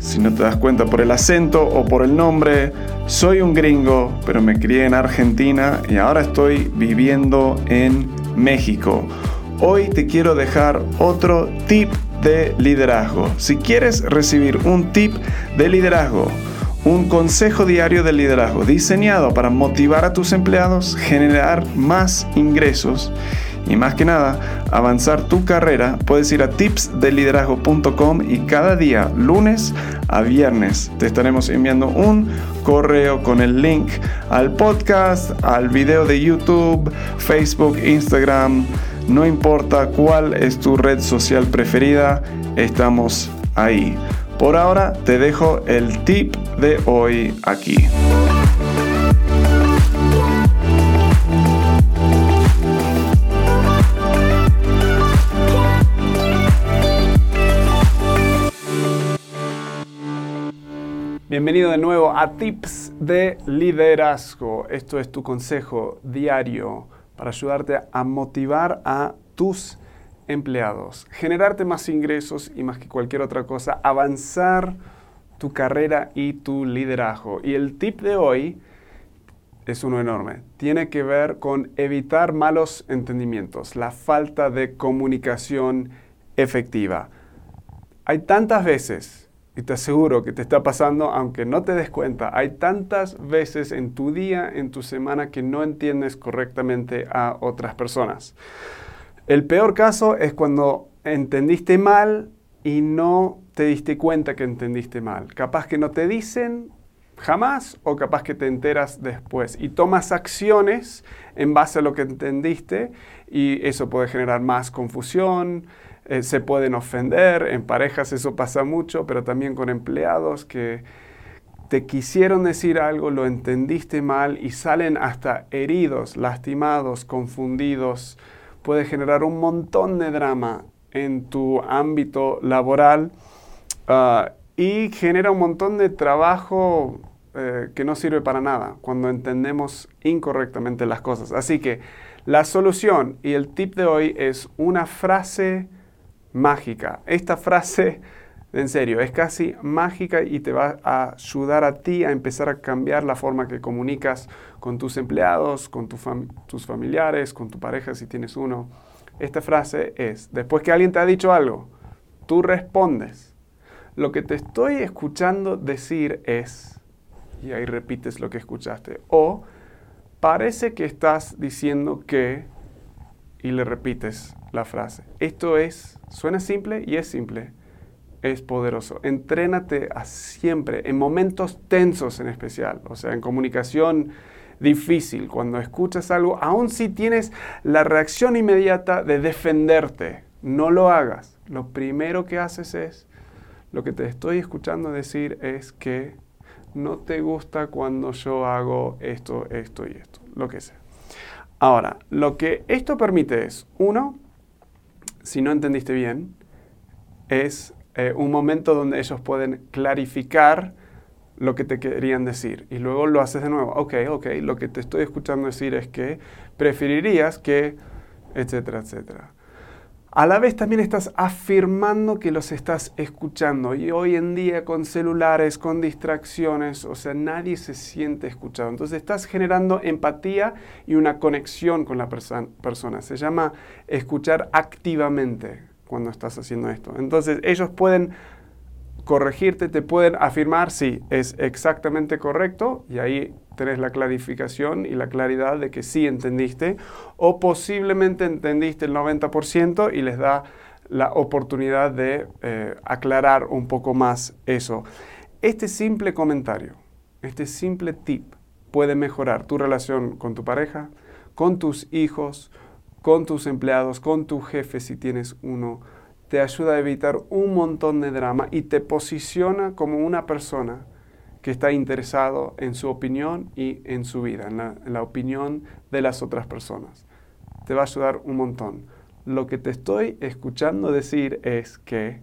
Si no te das cuenta por el acento o por el nombre, soy un gringo, pero me crié en Argentina y ahora estoy viviendo en México. Hoy te quiero dejar otro tip de liderazgo. Si quieres recibir un tip de liderazgo, un consejo diario de liderazgo diseñado para motivar a tus empleados, generar más ingresos y más que nada avanzar tu carrera, puedes ir a tipsdeliderazgo.com y cada día, lunes a viernes, te estaremos enviando un correo con el link al podcast, al video de YouTube, Facebook, Instagram. No importa cuál es tu red social preferida, estamos ahí. Por ahora te dejo el tip de hoy aquí. Bienvenido de nuevo a Tips de Liderazgo. Esto es tu consejo diario para ayudarte a motivar a tus empleados, generarte más ingresos y más que cualquier otra cosa, avanzar tu carrera y tu liderazgo. Y el tip de hoy es uno enorme. Tiene que ver con evitar malos entendimientos, la falta de comunicación efectiva. Hay tantas veces y te aseguro que te está pasando, aunque no te des cuenta, hay tantas veces en tu día, en tu semana, que no entiendes correctamente a otras personas. El peor caso es cuando entendiste mal y no te diste cuenta que entendiste mal. Capaz que no te dicen jamás o capaz que te enteras después y tomas acciones en base a lo que entendiste y eso puede generar más confusión, eh, se pueden ofender, en parejas eso pasa mucho, pero también con empleados que te quisieron decir algo, lo entendiste mal y salen hasta heridos, lastimados, confundidos. Puede generar un montón de drama en tu ámbito laboral ah, y genera un montón de trabajo eh, que no sirve para nada cuando entendemos incorrectamente las cosas. Así que la solución y el tip de hoy es una frase mágica. Esta frase, en serio, es casi mágica y te va a ayudar a ti a empezar a cambiar la forma que comunicas con tus empleados, con tus familiares, con tu pareja si tienes uno. Esta frase es, después que alguien te ha dicho algo, tú respondes. Lo que te estoy escuchando decir es, y ahí repites lo que escuchaste, o parece que estás diciendo que, y le repites la frase. Esto es, suena simple y es simple, es poderoso. Entrénate a siempre, en momentos tensos en especial, o sea, en comunicación difícil, cuando escuchas algo, aun si tienes la reacción inmediata de defenderte, no lo hagas. Lo primero que haces es, lo que te estoy escuchando decir es que no te gusta cuando yo hago esto, esto y esto, lo que sea. Ahora, lo que esto permite es, uno, si no entendiste bien, es eh, un momento donde ellos pueden clarificar lo que te querían decir. Y luego lo haces de nuevo. Ok, ok, lo que te estoy escuchando decir es que preferirías que, etcétera, etcétera. A la vez también estás afirmando que los estás escuchando. Y hoy en día con celulares, con distracciones, o sea, nadie se siente escuchado. Entonces estás generando empatía y una conexión con la persona. Se llama escuchar activamente cuando estás haciendo esto. Entonces ellos pueden corregirte, te pueden afirmar si es exactamente correcto y ahí tenés la clarificación y la claridad de que sí entendiste o posiblemente entendiste el 90% y les da la oportunidad de eh, aclarar un poco más eso. Este simple comentario, este simple tip puede mejorar tu relación con tu pareja, con tus hijos, con tus empleados, con tu jefe si tienes uno. Te ayuda a evitar un montón de drama y te posiciona como una persona que está interesado en su opinión y en su vida, en la, opinión de las otras personas. Te va a ayudar un montón. Lo que te estoy escuchando decir es que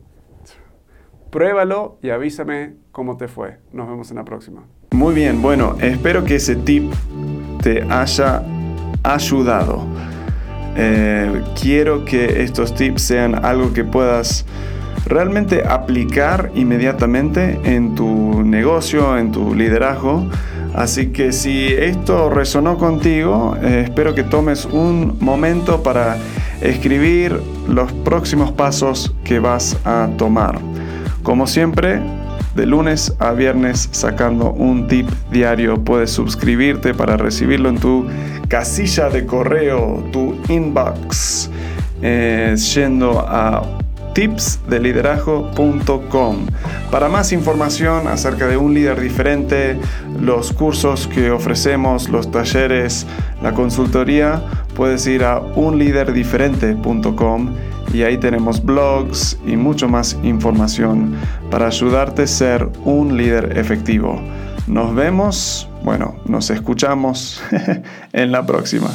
pruébalo y avísame cómo te fue. Nos vemos en la próxima. Muy bien, bueno, espero que ese tip te haya ayudado. Eh, quiero que estos tips sean algo que puedas realmente aplicar inmediatamente en tu negocio, en tu liderazgo. Así que si esto resonó contigo, eh, espero que tomes un momento para escribir los próximos pasos que vas a tomar. Como siempre, de lunes a viernes sacando un tip diario. Puedes suscribirte para recibirlo en tu casilla de correo, tu inbox, eh, yendo a tipsdeliderazgo.com. Para más información acerca de un líder diferente, los cursos que ofrecemos, los talleres, la consultoría, puedes ir a unliderdiferente.com y ahí tenemos blogs y mucho más información para ayudarte a ser un líder efectivo. Nos vemos, bueno, nos escuchamos en la próxima.